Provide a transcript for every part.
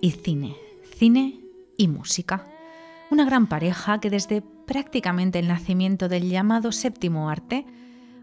Y cine, cine y música. Una gran pareja que desde prácticamente el nacimiento del llamado séptimo arte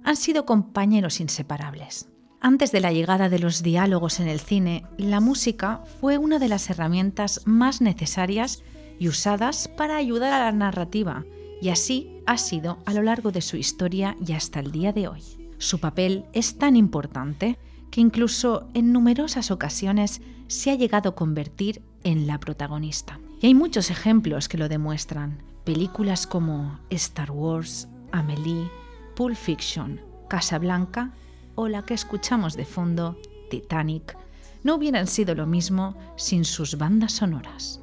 han sido compañeros inseparables. Antes de la llegada de los diálogos en el cine, la música fue una de las herramientas más necesarias y usadas para ayudar a la narrativa, y así ha sido a lo largo de su historia y hasta el día de hoy. Su papel es tan importante que incluso en numerosas ocasiones se ha llegado a convertir en la protagonista. Y hay muchos ejemplos que lo demuestran. Películas como Star Wars, Amelie, Pulp Fiction, Casablanca o la que escuchamos de fondo, Titanic, no hubieran sido lo mismo sin sus bandas sonoras.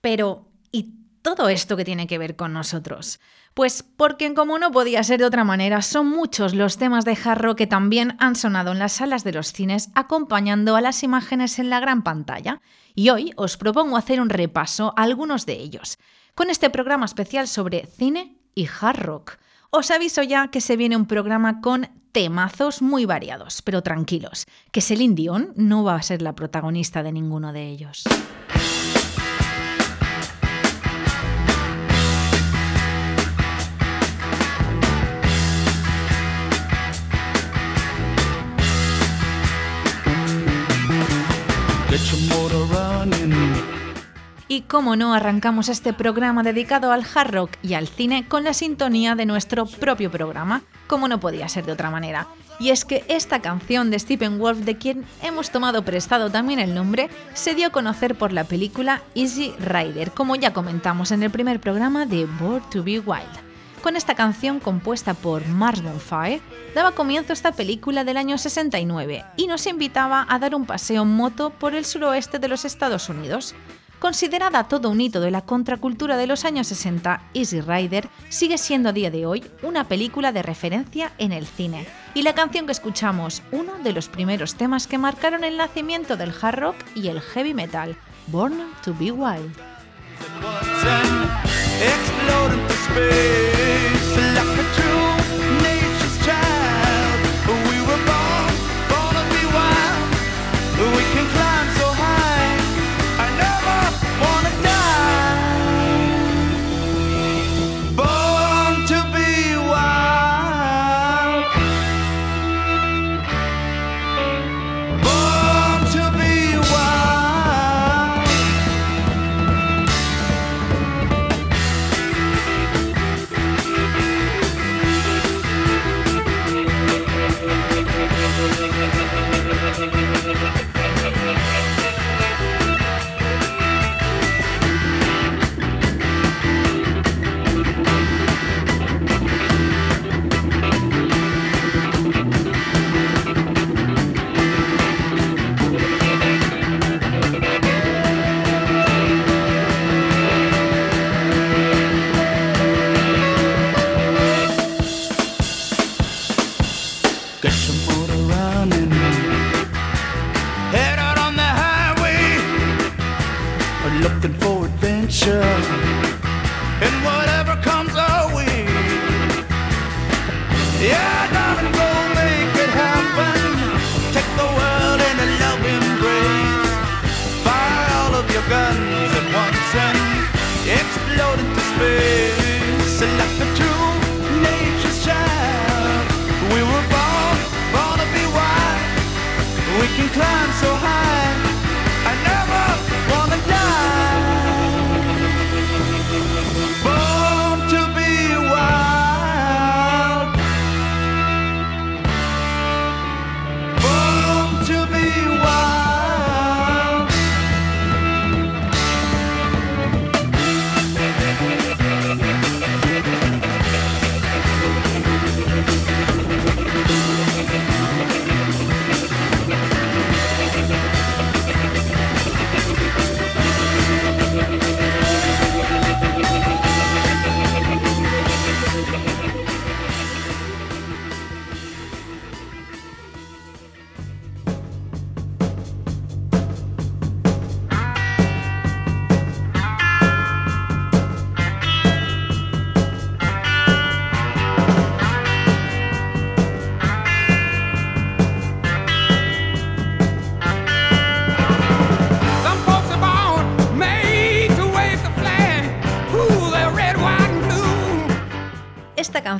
Pero, ¿y todo esto que tiene que ver con nosotros? Pues porque como no podía ser de otra manera, son muchos los temas de hard rock que también han sonado en las salas de los cines acompañando a las imágenes en la gran pantalla. Y hoy os propongo hacer un repaso a algunos de ellos, con este programa especial sobre cine y hard rock. Os aviso ya que se viene un programa con temazos muy variados, pero tranquilos, que Celine Dion no va a ser la protagonista de ninguno de ellos. Y como no, arrancamos este programa dedicado al hard rock y al cine con la sintonía de nuestro propio programa, como no podía ser de otra manera. Y es que esta canción de Stephen Wolf, de quien hemos tomado prestado también el nombre, se dio a conocer por la película Easy Rider, como ya comentamos en el primer programa de Born to Be Wild. Con esta canción compuesta por Mars Bonfire, daba comienzo esta película del año 69 y nos invitaba a dar un paseo en moto por el suroeste de los Estados Unidos. Considerada todo un hito de la contracultura de los años 60, Easy Rider sigue siendo a día de hoy una película de referencia en el cine. Y la canción que escuchamos, uno de los primeros temas que marcaron el nacimiento del hard rock y el heavy metal, Born to Be Wild.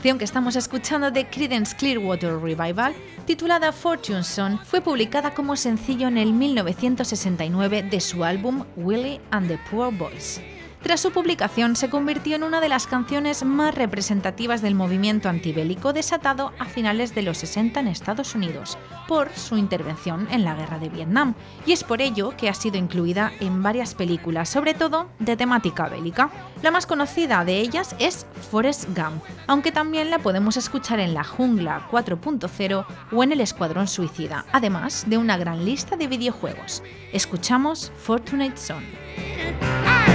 Canción que estamos escuchando de Creedence Clearwater Revival, titulada Fortune Song, fue publicada como sencillo en el 1969 de su álbum Willie and the Poor Boys. Tras su publicación se convirtió en una de las canciones más representativas del movimiento antibélico desatado a finales de los 60 en Estados Unidos, por su intervención en la guerra de Vietnam, y es por ello que ha sido incluida en varias películas, sobre todo de temática bélica. La más conocida de ellas es Forrest Gump, aunque también la podemos escuchar en La Jungla 4.0 o en El Escuadrón Suicida, además de una gran lista de videojuegos. Escuchamos Fortunate Son.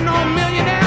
I ain't no millionaire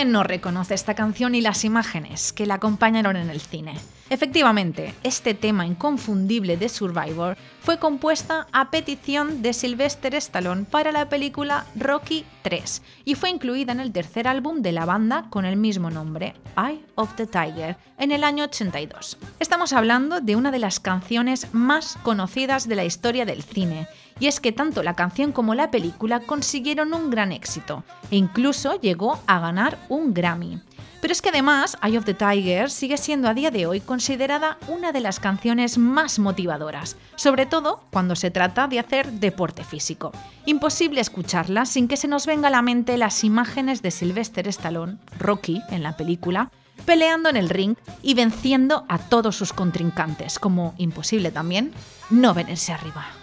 quién no reconoce esta canción y las imágenes que la acompañaron en el cine? Efectivamente, este tema inconfundible de Survivor fue compuesta a petición de Sylvester Stallone para la película Rocky 3 y fue incluida en el tercer álbum de la banda con el mismo nombre, Eye of the Tiger, en el año 82. Estamos hablando de una de las canciones más conocidas de la historia del cine y es que tanto la canción como la película consiguieron un gran éxito e incluso llegó a ganar un Grammy. Pero es que además Eye of the Tiger sigue siendo a día de hoy considerada una de las canciones más motivadoras, sobre todo cuando se trata de hacer deporte físico. Imposible escucharla sin que se nos venga a la mente las imágenes de Sylvester Stallone, Rocky en la película, peleando en el ring y venciendo a todos sus contrincantes, como imposible también no venirse arriba.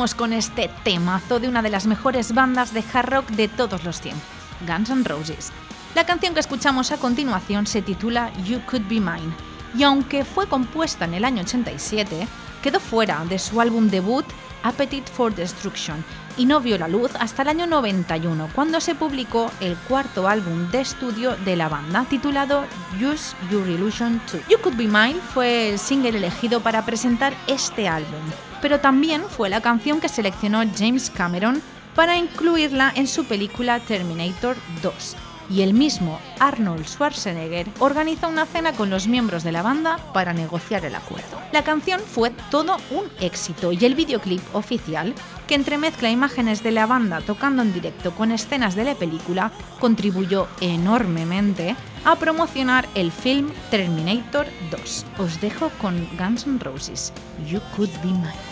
Con este temazo de una de las mejores bandas de hard rock de todos los tiempos, Guns N' Roses. La canción que escuchamos a continuación se titula You Could Be Mine, y aunque fue compuesta en el año 87, quedó fuera de su álbum debut Appetite for Destruction y no vio la luz hasta el año 91, cuando se publicó el cuarto álbum de estudio de la banda, titulado Use Your Illusion 2. You Could Be Mine fue el single elegido para presentar este álbum, pero también fue la canción que seleccionó James Cameron para incluirla en su película Terminator 2 y el mismo Arnold Schwarzenegger organiza una cena con los miembros de la banda para negociar el acuerdo. La canción fue todo un éxito y el videoclip oficial, que entremezcla imágenes de la banda tocando en directo con escenas de la película, contribuyó enormemente a promocionar el film Terminator 2. Os dejo con Guns N' Roses, You Could Be Mine.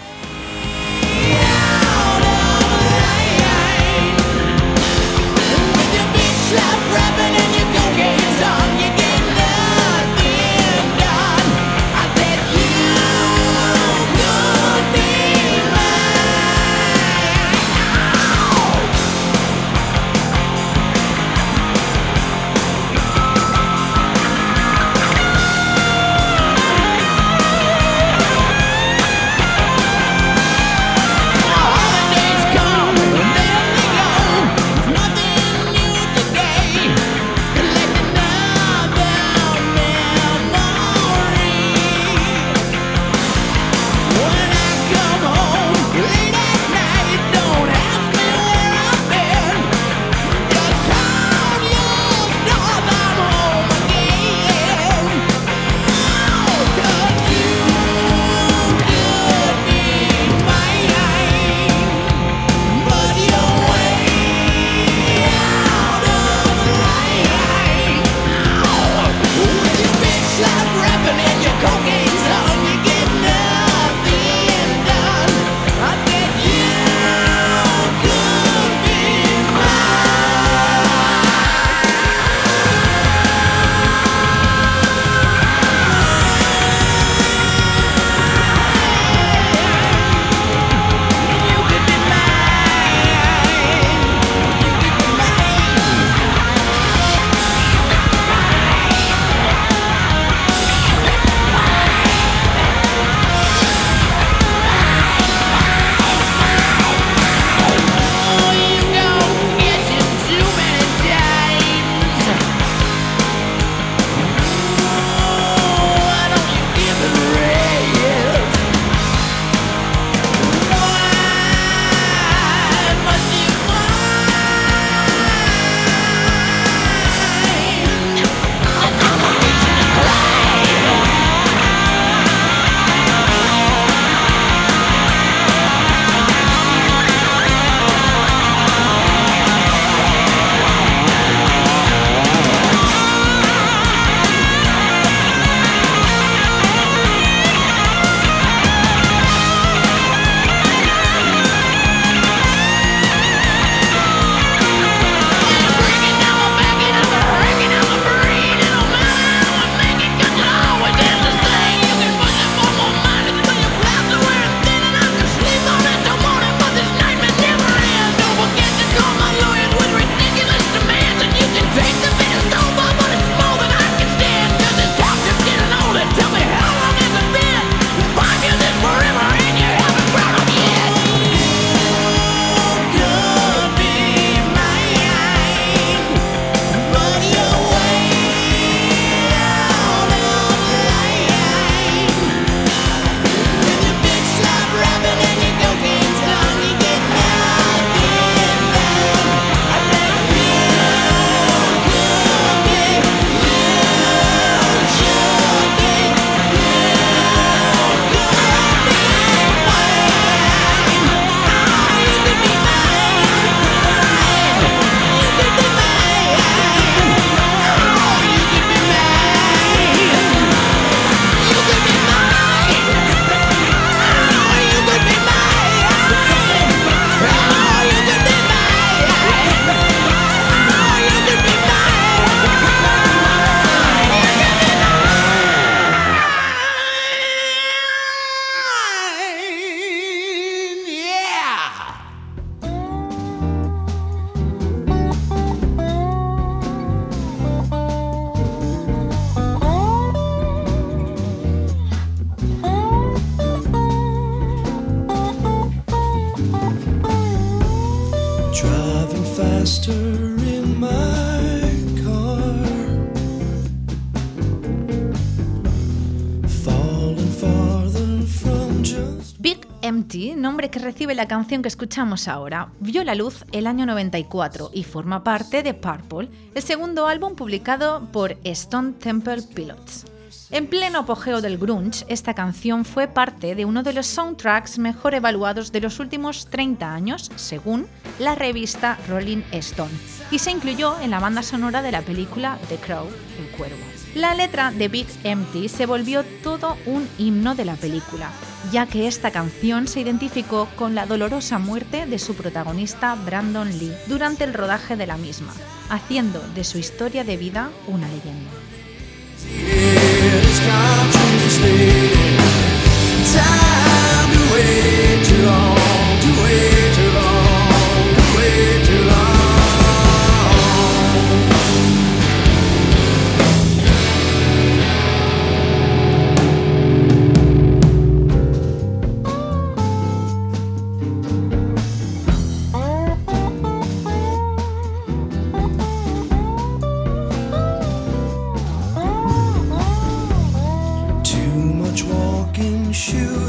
Slap rapping and your cocaine's on. You que recibe la canción que escuchamos ahora, vio la luz el año 94 y forma parte de Purple, el segundo álbum publicado por Stone Temple Pilots. En pleno apogeo del grunge, esta canción fue parte de uno de los soundtracks mejor evaluados de los últimos 30 años, según la revista Rolling Stone, y se incluyó en la banda sonora de la película The Crow, El Cuervo. La letra de Big Empty se volvió todo un himno de la película, ya que esta canción se identificó con la dolorosa muerte de su protagonista Brandon Lee durante el rodaje de la misma, haciendo de su historia de vida una leyenda. Shoes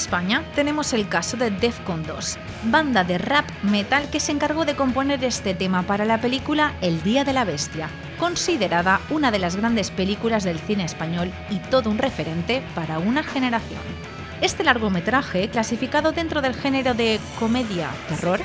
España tenemos el caso de Defcon 2, banda de rap metal que se encargó de componer este tema para la película El Día de la Bestia, considerada una de las grandes películas del cine español y todo un referente para una generación. Este largometraje, clasificado dentro del género de comedia-terror,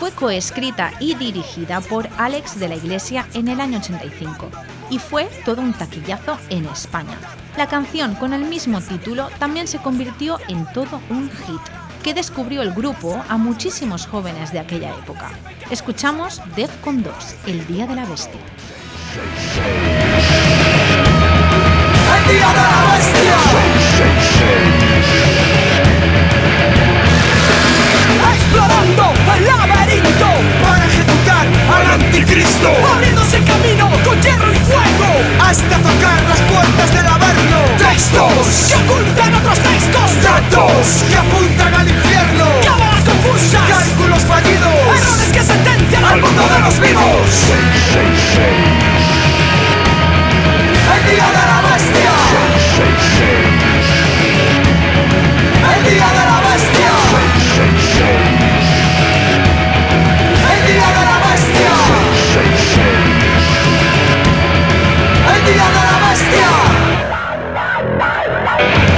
fue coescrita y dirigida por Alex de la Iglesia en el año 85 y fue todo un taquillazo en España. La canción con el mismo título también se convirtió en todo un hit que descubrió el grupo a muchísimos jóvenes de aquella época. Escuchamos Defcon 2, El Día de la Bestia. El día de la bestia. Explorando el laberinto Cristo, abriéndose camino con hierro y fuego, hasta tocar las puertas del averno. Textos que ocultan otros textos, datos que apuntan al infierno, cámaras confusas, cálculos fallidos, errores que sentencian al mundo de los vivos. 666 El día de la bestia. 666 El día de la bestia. Now!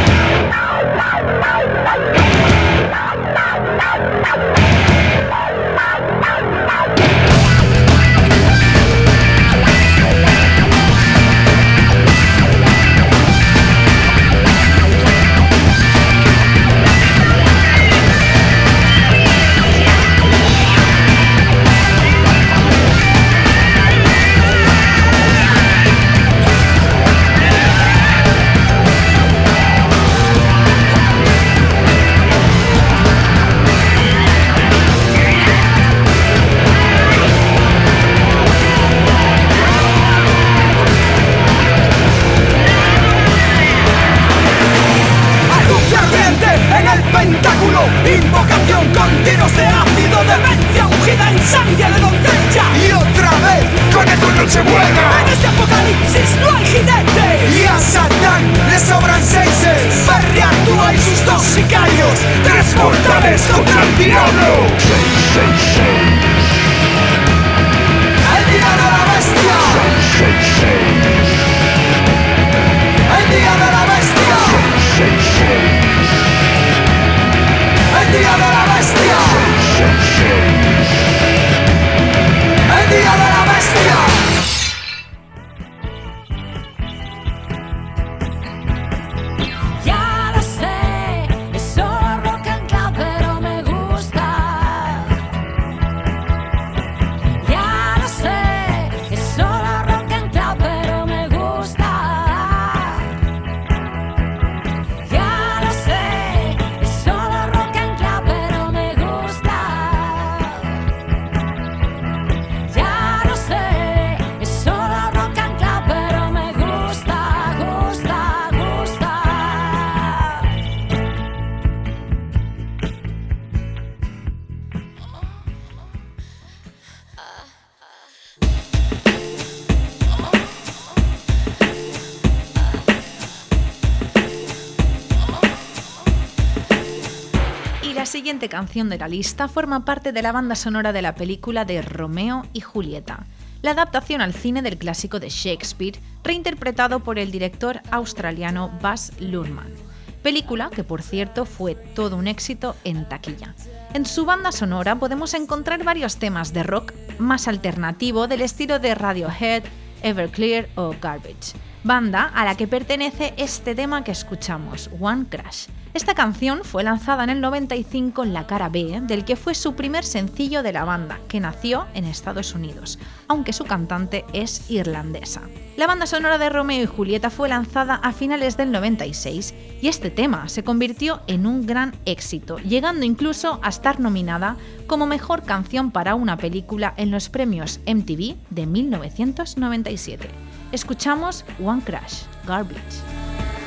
Canción de la lista forma parte de la banda sonora de la película de Romeo y Julieta, la adaptación al cine del clásico de Shakespeare, reinterpretado por el director australiano Baz Luhrmann. Película que, por cierto, fue todo un éxito en taquilla. En su banda sonora podemos encontrar varios temas de rock más alternativo del estilo de Radiohead, Everclear o Garbage, banda a la que pertenece este tema que escuchamos, One Crash. Esta canción fue lanzada en el 95 en la cara B del que fue su primer sencillo de la banda, que nació en Estados Unidos, aunque su cantante es irlandesa. La banda sonora de Romeo y Julieta fue lanzada a finales del 96 y este tema se convirtió en un gran éxito, llegando incluso a estar nominada como mejor canción para una película en los premios MTV de 1997. Escuchamos One Crash, Garbage.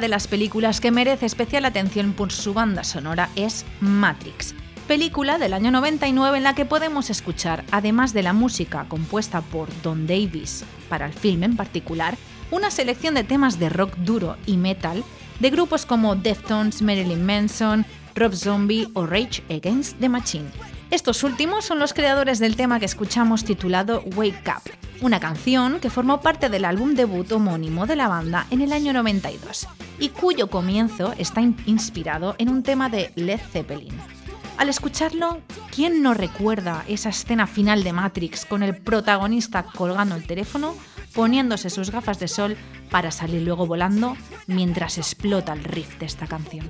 Otra de las películas que merece especial atención por su banda sonora es Matrix, película del año 99 en la que podemos escuchar, además de la música compuesta por Don Davis para el film en particular, una selección de temas de rock duro y metal de grupos como Deftones, Marilyn Manson, Rob Zombie o Rage Against the Machine. Estos últimos son los creadores del tema que escuchamos titulado Wake Up, una canción que formó parte del álbum debut homónimo de la banda en el año 92 y cuyo comienzo está inspirado en un tema de Led Zeppelin. Al escucharlo, ¿quién no recuerda esa escena final de Matrix con el protagonista colgando el teléfono, poniéndose sus gafas de sol para salir luego volando mientras explota el riff de esta canción?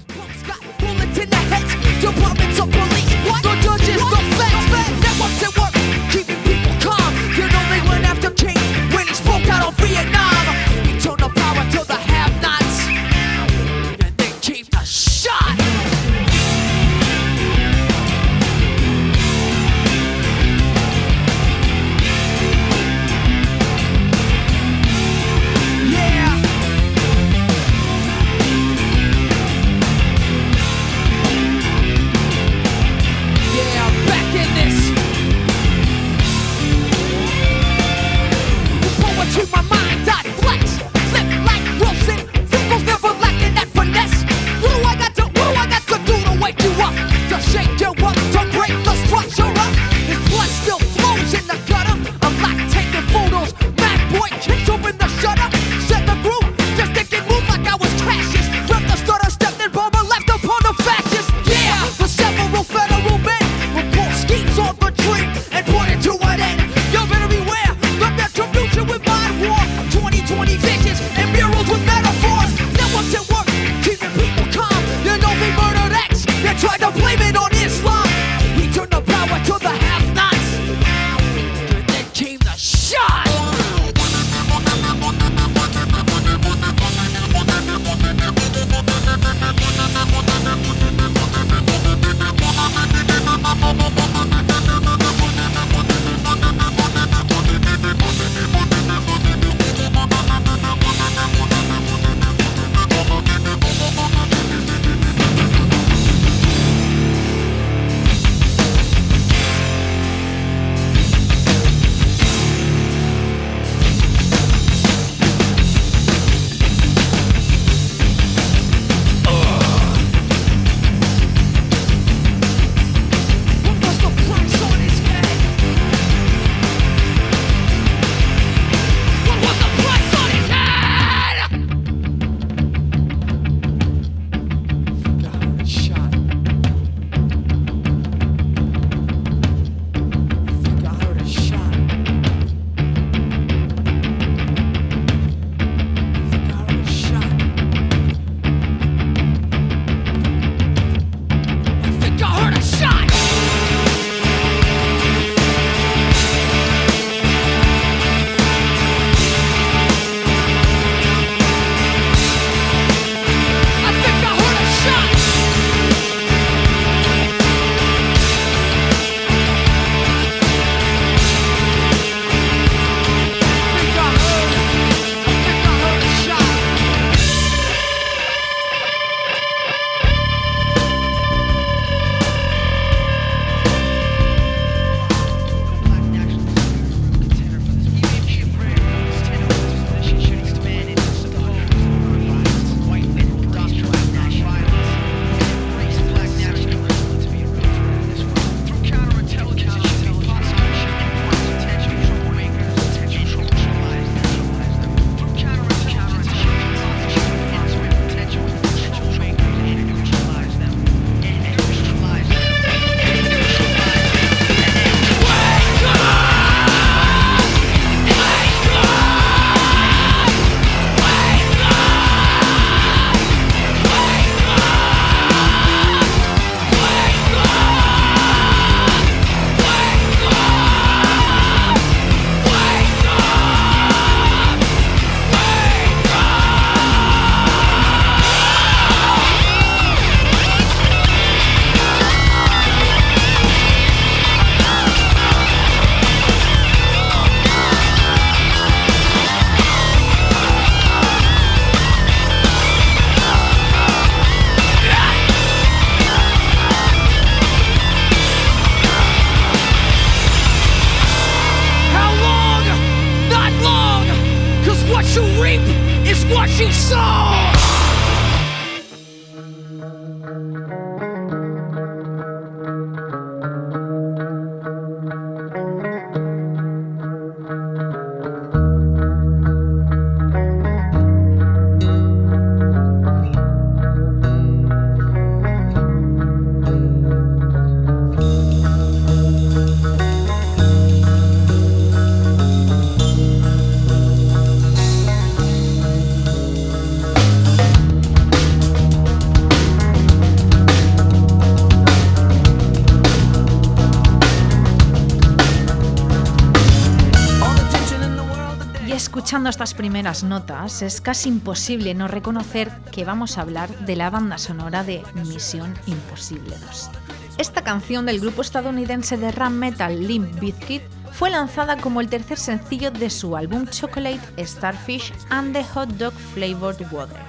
Estas primeras notas, es casi imposible no reconocer que vamos a hablar de la banda sonora de Misión Imposible 2. Esta canción del grupo estadounidense de rap metal Limp Bizkit fue lanzada como el tercer sencillo de su álbum Chocolate, Starfish and the Hot Dog Flavored Water.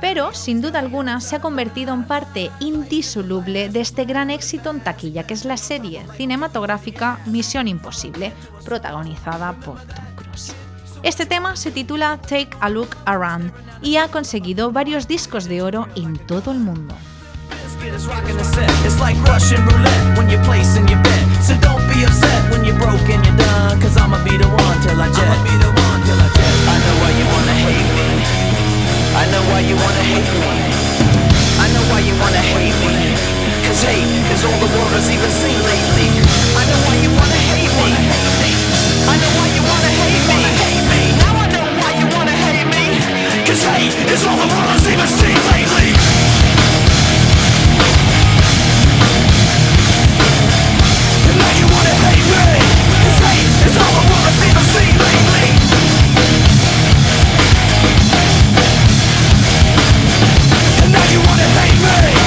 Pero, sin duda alguna, se ha convertido en parte indisoluble de este gran éxito en taquilla, que es la serie cinematográfica Misión Imposible, protagonizada por Tom. Este tema se titula Take a Look Around y ha conseguido varios discos de oro en todo el mundo. Cause hate is all the world has even seen lately. I know why you wanna hate me. I know why you wanna hate me. Cause hate is all the world has even seen lately. And now you wanna hate me hate is all the world has even seen lately And now you wanna hate me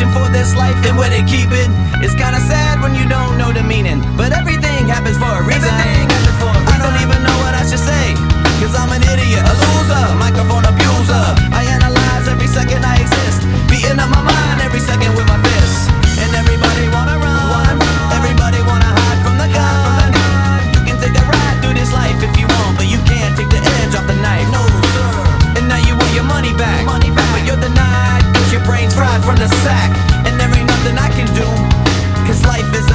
for this life and where they keep it? It's kinda sad when you don't know the meaning. But everything happens for a reason. I don't even know what I should say. Cause I'm an idiot, a loser, microphone abuser. I analyze every second I exist. Beating up my mind every second with my the sack. And there ain't nothing I can do. Cause life is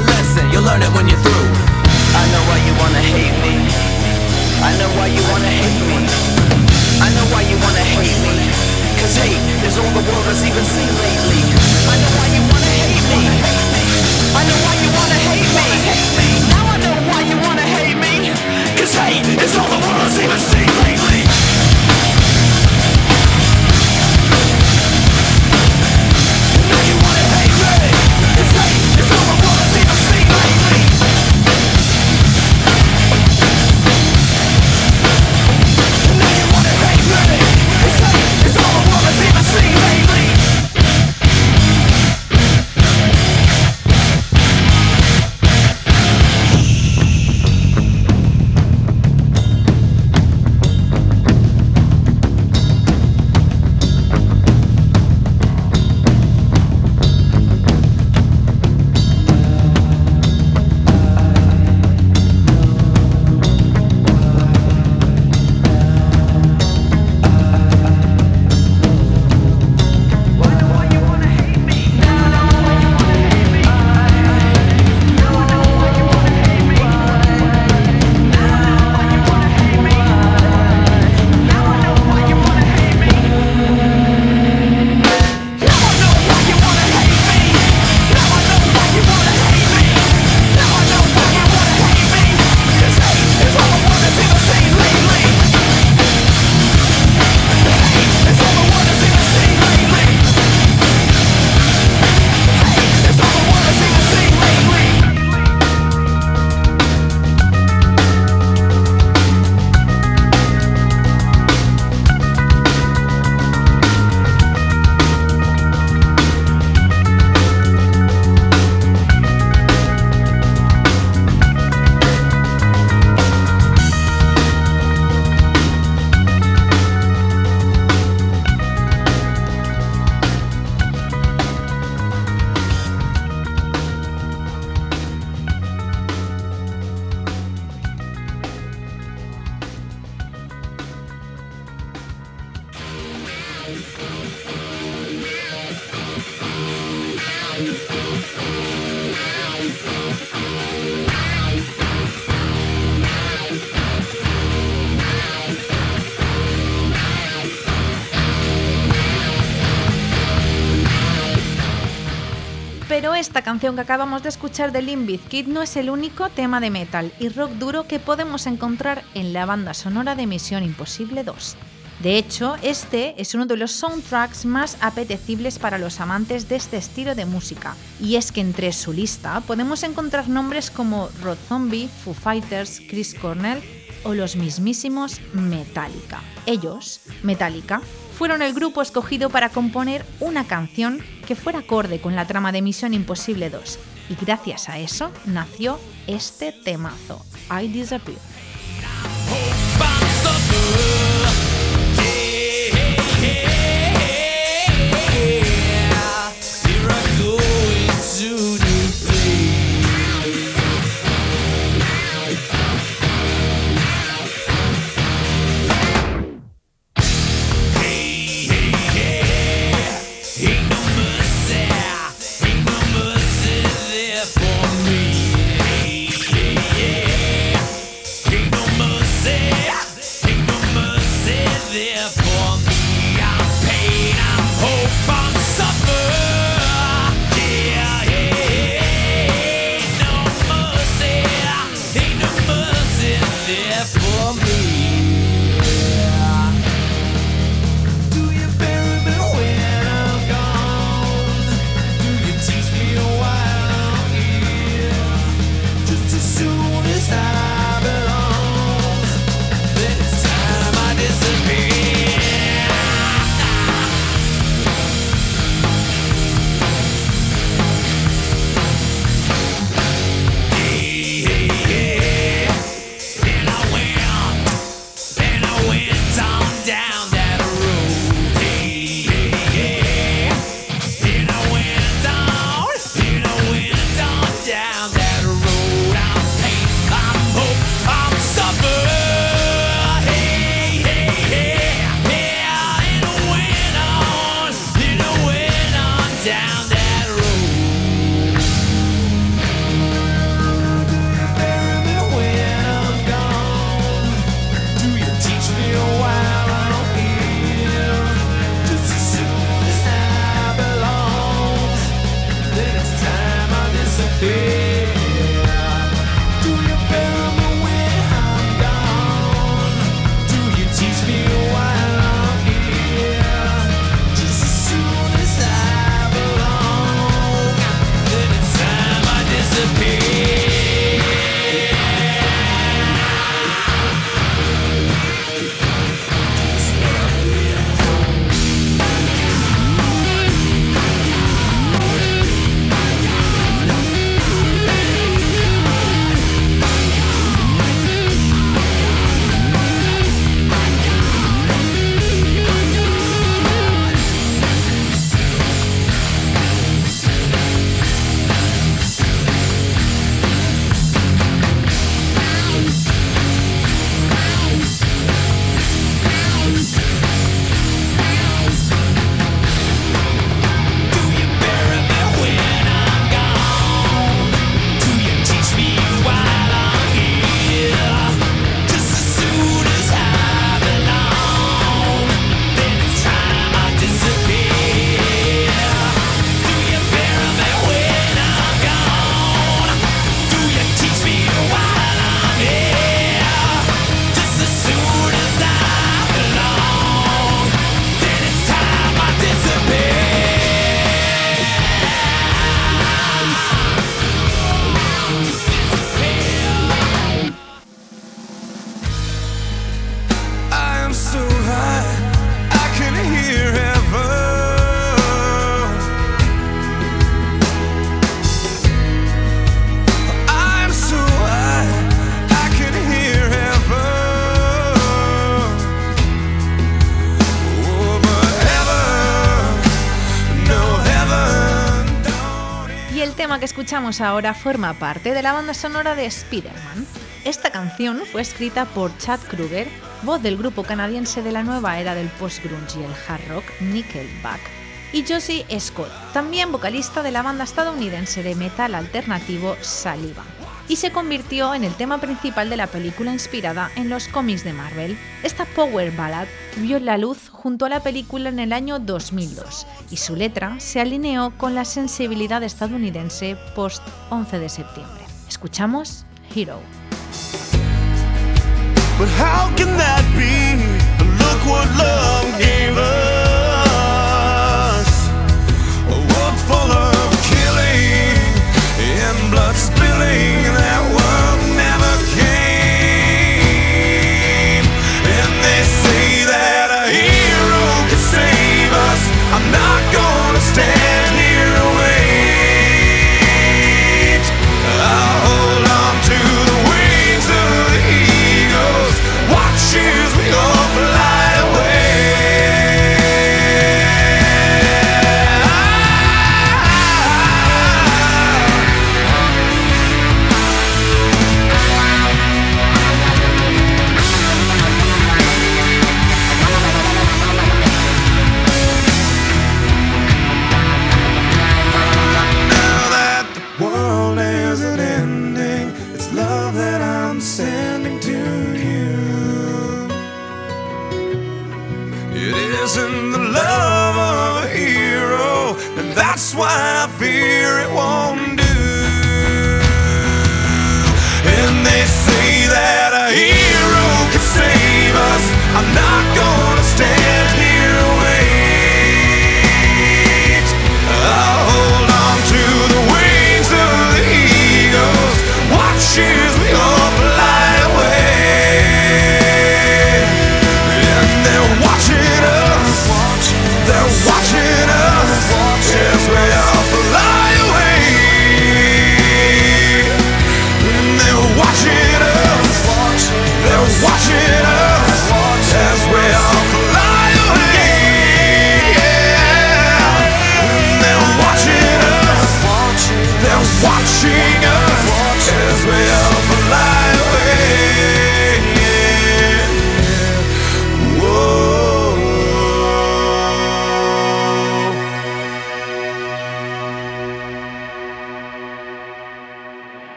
canción que acabamos de escuchar de Limp Bizkit no es el único tema de metal y rock duro que podemos encontrar en la banda sonora de Misión Imposible 2. De hecho, este es uno de los soundtracks más apetecibles para los amantes de este estilo de música, y es que entre su lista podemos encontrar nombres como Rod Zombie, Foo Fighters, Chris Cornell o los mismísimos Metallica. Ellos, Metallica, fueron el grupo escogido para componer una canción que fuera acorde con la trama de Misión Imposible 2, y gracias a eso nació este temazo, I Disappear. Escuchamos ahora forma parte de la banda sonora de Spider-Man. Esta canción fue escrita por Chad Kruger, voz del grupo canadiense de la nueva era del post-grunge y el hard rock Nickelback, y Josie Scott, también vocalista de la banda estadounidense de metal alternativo Saliva. Y se convirtió en el tema principal de la película inspirada en los cómics de Marvel. Esta power ballad vio la luz junto a la película en el año 2002 y su letra se alineó con la sensibilidad estadounidense post 11 de septiembre. Escuchamos Hero. Blood spilling.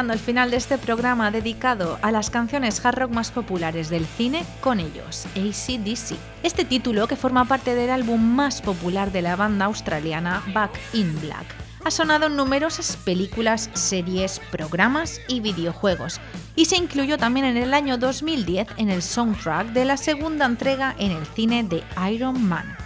Llegando al final de este programa dedicado a las canciones hard rock más populares del cine con ellos, ACDC. Este título, que forma parte del álbum más popular de la banda australiana Back in Black, ha sonado en numerosas películas, series, programas y videojuegos, y se incluyó también en el año 2010 en el soundtrack de la segunda entrega en el cine de Iron Man.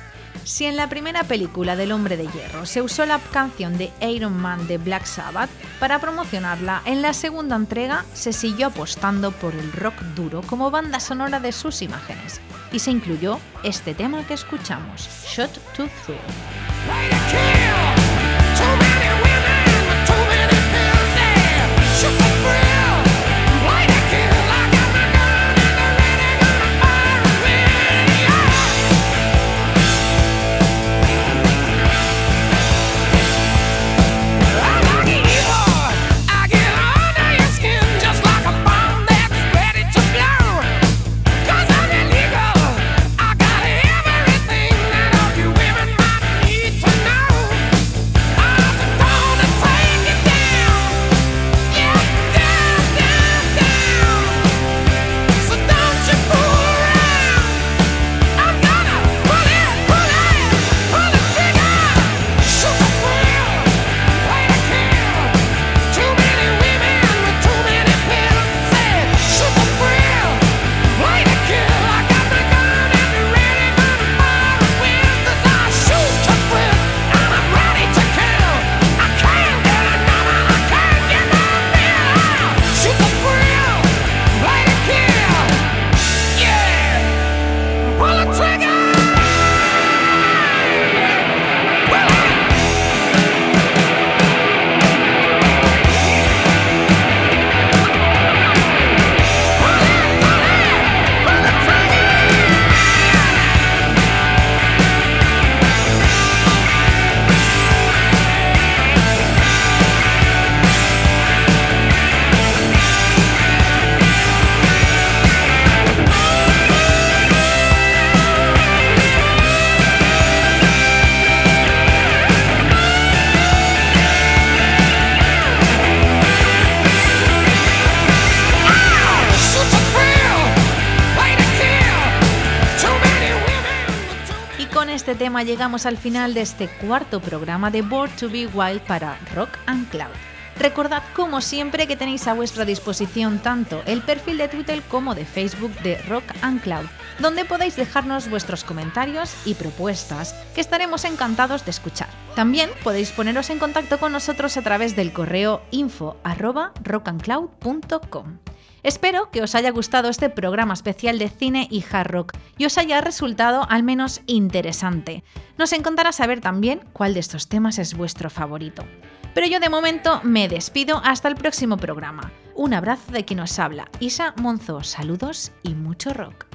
Si en la primera película del Hombre de Hierro se usó la canción de Iron Man de Black Sabbath para promocionarla, en la segunda entrega se siguió apostando por el rock duro como banda sonora de sus imágenes y se incluyó este tema que escuchamos, Shot to Thrill. Llegamos al final de este cuarto programa de Born to Be Wild para Rock and Cloud. Recordad como siempre que tenéis a vuestra disposición tanto el perfil de Twitter como de Facebook de Rock and Cloud, donde podéis dejarnos vuestros comentarios y propuestas que estaremos encantados de escuchar. También podéis poneros en contacto con nosotros a través del correo info. Espero que os haya gustado este programa especial de cine y hard rock y os haya resultado al menos interesante. Nos encantará saber también cuál de estos temas es vuestro favorito. Pero yo de momento me despido hasta el próximo programa. Un abrazo de quien os habla, Isa Monzo. Saludos y mucho rock.